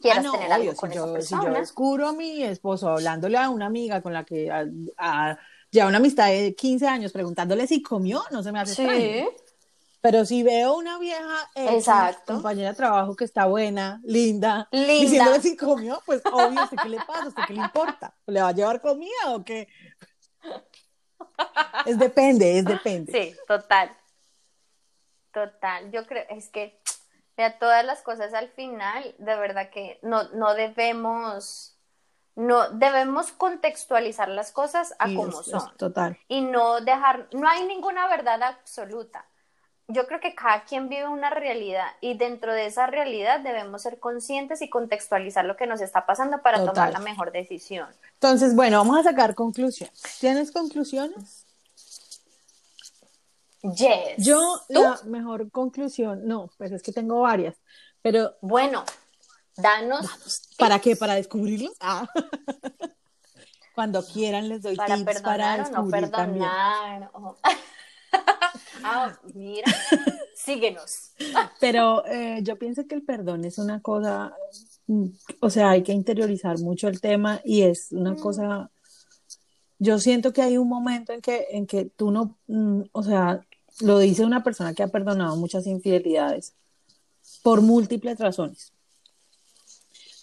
S1: quieras
S2: Ah, no,
S1: tener algo
S2: obvio,
S1: con
S2: si
S1: esa
S2: yo, si
S1: persona.
S2: yo descubro a mi esposo hablándole a una amiga con la que a- a- lleva una amistad de 15 años preguntándole si comió, no se me hace extraño.
S1: Sí,
S2: Pero si veo una vieja X,
S1: Exacto.
S2: compañera de trabajo que está buena, linda,
S1: Linda.
S2: diciéndole si comió, pues obvio, ¿usted qué le pasa? ¿Usted qué le importa? ¿Le va a llevar comida o qué? Es depende, es depende.
S1: sí, total. Total. Yo creo, es que *tsk* de todas las cosas al final, de verdad que no, no debemos, no debemos contextualizar las cosas a
S2: Sí,
S1: como
S2: es- es
S1: son.
S2: total.
S1: y no dejar, no hay ninguna verdad absoluta. Yo creo que cada quien vive una realidad y dentro de esa realidad debemos ser conscientes y contextualizar lo que nos está pasando para
S2: Total.
S1: tomar la mejor decisión.
S2: Entonces, bueno, vamos a sacar conclusiones. ¿Tienes conclusiones?
S1: Yes.
S2: Yo,
S1: ¿Tú?
S2: la mejor conclusión, no, pues es que tengo varias, pero
S1: Bueno, danos
S2: ¿para qué? ¿Para descubrirlos? Ah. *laughs* Cuando quieran les doy
S1: para
S2: tips
S1: perdonar
S2: para
S1: o no
S2: descubrir también.
S1: perdonar. o- *laughs* ah, mira, síguenos.
S2: Pero eh, yo pienso que el perdón es una cosa, o sea, hay que interiorizar mucho el tema y es una
S1: Mm.
S2: cosa, yo siento que hay un momento en que, en que tú no, mm, o sea, lo dice una persona que ha perdonado muchas infidelidades por múltiples razones.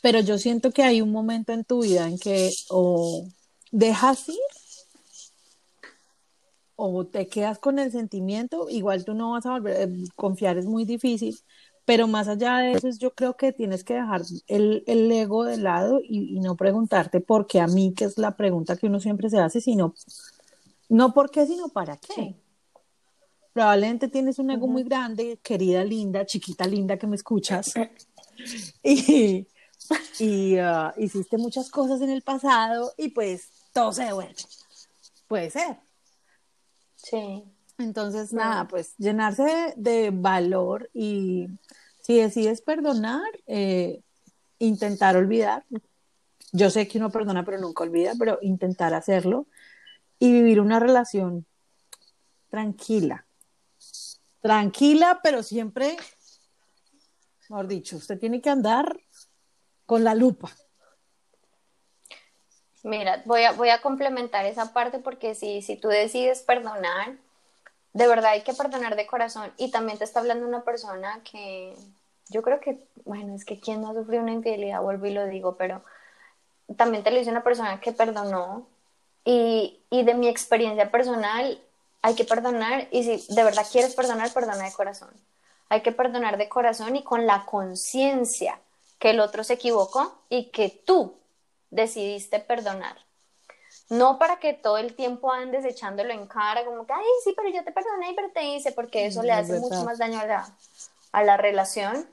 S2: Pero yo siento que hay un momento en tu vida en que o dejas ir o te quedas con el sentimiento, igual tú no vas a volver, eh, confiar es muy difícil, pero más allá de eso, es- yo creo que tienes que dejar el, el ego de lado y, y no preguntarte por qué a mí, que es la pregunta que uno siempre se hace, sino, no por qué, sino para qué.
S1: Sí.
S2: Probablemente tienes un ego muy grande, querida, linda, chiquita, linda que me escuchas, *clears throat* y, y ah, hiciste muchas cosas en el pasado y pues todo se devuelve. Puede ser.
S1: Sí.
S2: Entonces, nada, pues llenarse de, de valor y si decides perdonar, eh, intentar olvidar. Yo sé que uno perdona pero nunca olvida, pero intentar hacerlo y vivir una relación tranquila. Tranquila, pero siempre, mejor dicho, usted tiene que andar con la lupa.
S1: Mira, voy a, voy a complementar esa parte porque si, si tú decides perdonar, de verdad hay que perdonar de corazón. Y también te está hablando una persona que yo creo que, bueno, es que quien no ha sufrido una infidelidad, vuelvo y lo digo, pero también te lo dice una persona que perdonó. Y, y de mi experiencia personal, hay que perdonar. Y si de verdad quieres perdonar, perdona de corazón. Hay que perdonar de corazón y con la conciencia que el otro se equivocó y que tú decidiste perdonar. No para que todo el tiempo andes echándolo en cara, como que, ay, sí, pero yo te perdoné, pero te hice, porque eso le hace mucho más daño a la, a la relación.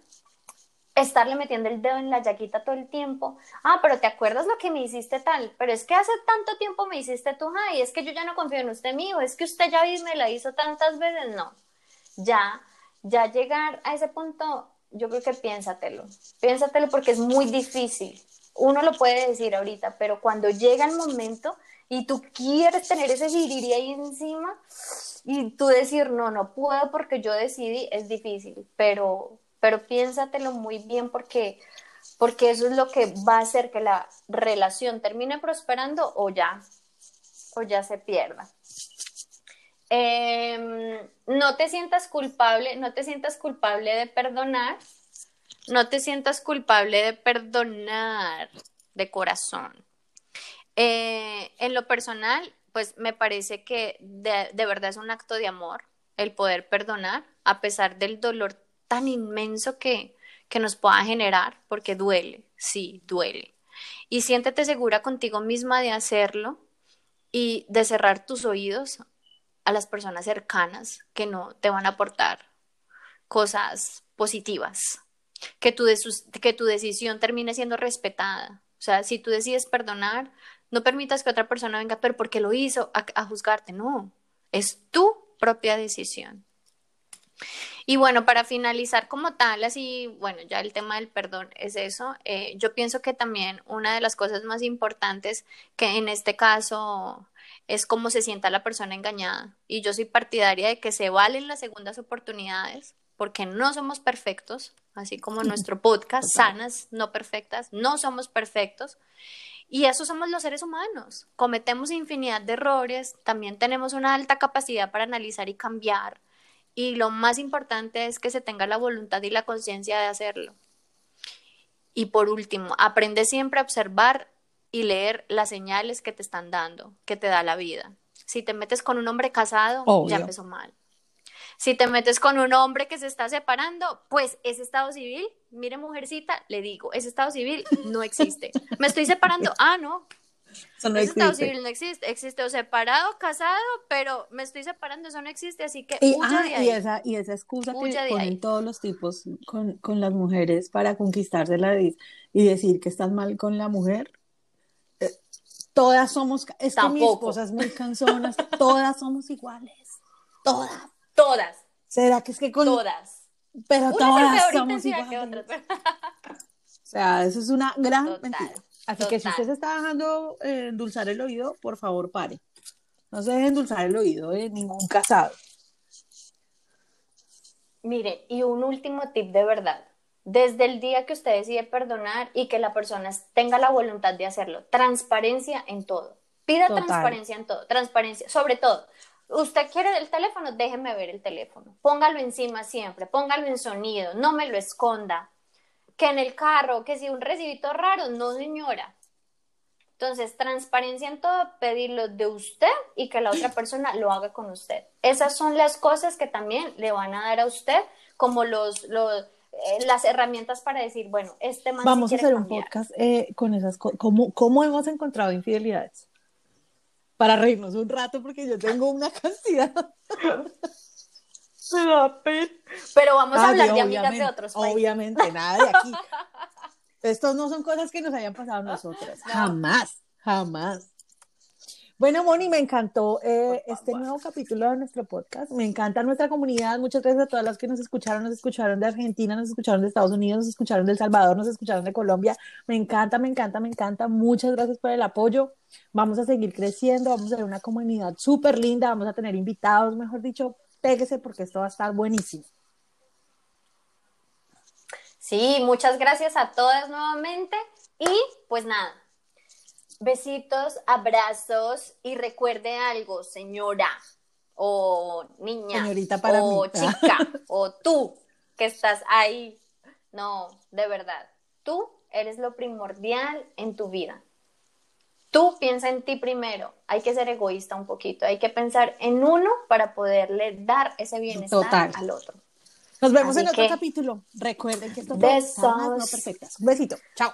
S1: Estarle metiendo el dedo en la llaguita todo el tiempo. Ah, pero ¿te acuerdas lo que me hiciste tal? Pero es que hace tanto tiempo me hiciste tú, ay, es que yo ya no confío en usted mío, es que usted ya me la hizo tantas veces, no. Ya, ya llegar a ese punto, yo creo que piénsatelo. Piénsatelo porque es muy difícil uno lo puede decir ahorita, pero cuando llega el momento y tú quieres tener ese jiriri ahí encima y tú decir, no, no puedo porque yo decidí, es difícil, pero, pero piénsatelo muy bien porque, porque eso es lo que va a hacer que la relación termine prosperando o ya, o ya se pierda. Eh, no te sientas culpable, no te sientas culpable de perdonar, no te sientas culpable de perdonar de corazón. Eh, en lo personal, pues me parece que de, de, verdad es un acto de amor el poder perdonar, a pesar del dolor tan inmenso que, que nos pueda generar, porque duele, sí, duele. Y siéntete segura contigo misma de hacerlo y de cerrar tus oídos a las personas cercanas que no te van a aportar cosas positivas que tu, que tu decisión termine siendo respetada. O sea, si tú decides perdonar, no permitas que otra persona venga, pero porque lo hizo, a, a juzgarte. No, es tu propia decisión. Y bueno, para finalizar como tal, así, bueno, ya el tema del perdón es eso. Eh, yo pienso que también una de las cosas más importantes que en este caso es cómo se sienta la persona engañada. Y yo soy partidaria de que se valen las segundas oportunidades porque no somos perfectos, así como nuestro podcast, sanas, no perfectas, no somos perfectos. Y eso somos los seres humanos. Cometemos infinidad de errores, también tenemos una alta capacidad para analizar y cambiar y lo más importante es que se tenga la voluntad y la conciencia de hacerlo. Y por último, aprende siempre a observar y leer las señales que te están dando, que te da la vida. Si te metes con un hombre casado, ya empezó mal. Si te metes con un hombre que se está separando, pues ese estado civil, mire mujercita, le digo, ese estado civil no existe. Me estoy separando, ah, no, eso no existe. Estado civil no existe, existe o separado, casado, pero me estoy separando, eso no existe, así que
S2: y, ah, Y esa, y esa excusa que ponen todos los tipos con, con, las mujeres para conquistársela y, y decir que estás mal con la mujer, eh, todas somos, es que mis esposas muy canzonas, todas somos iguales, todas.
S1: Todas.
S2: ¿Será que es que con...
S1: Todas.
S2: Pero todas somos iguales. o sea, eso es una gran mentira. Así que si usted se está dejando eh, endulzar el oído, por favor pare. No se deje endulzar el oído de ningún casado.
S1: Mire, y un último tip de verdad. Desde el día que usted decide perdonar y que la persona tenga la voluntad de hacerlo, transparencia en todo. Pida transparencia en todo, transparencia, sobre todo. Usted quiere el teléfono, déjeme ver el teléfono. Póngalo encima siempre, póngalo en sonido, no me lo esconda que en el carro, que si un recibito raro, no señora. Entonces, transparencia en todo, pedirlo de usted y que la otra persona lo haga con usted. Esas son las cosas que también le van a dar a usted como los, los eh, las herramientas para decir, bueno, este
S2: man Vamos a hacer un podcast eh, con esas cosas. ¿Cómo, ¿Cómo hemos encontrado infidelidades? Para reírnos un rato porque yo tengo una *laughs* cantidad.
S1: Pero vamos a hablar de amigas de otros países.
S2: Obviamente, nada de aquí. *laughs* Estos no son cosas que nos hayan pasado a nosotras. Jamás, jamás. Bueno, Moni, me encantó eh, este nuevo capítulo de nuestro podcast. Me encanta nuestra comunidad. Muchas gracias a todas las que nos escucharon. Nos escucharon de Argentina, nos escucharon de Estados Unidos, nos escucharon de El Salvador, nos escucharon de Colombia. Me encanta, me encanta, me encanta. Muchas gracias por el apoyo. Vamos a seguir creciendo. Vamos a ser una comunidad súper linda. Vamos a tener invitados, mejor dicho, péguese porque esto va a estar buenísimo.
S1: Sí, muchas gracias a todas nuevamente y pues nada, besitos, abrazos y recuerde algo, señora o niña
S2: Señorita para
S1: o chica *laughs* o tú que estás ahí. No, de verdad, tú eres lo primordial en tu vida. Tú piensa en ti primero. Hay que ser egoísta un poquito. Hay que pensar en uno para poderle dar ese bienestar al otro.
S2: Nos vemos en otro capítulo. Recuerden que esto es no perfectas. Un besito. Chao.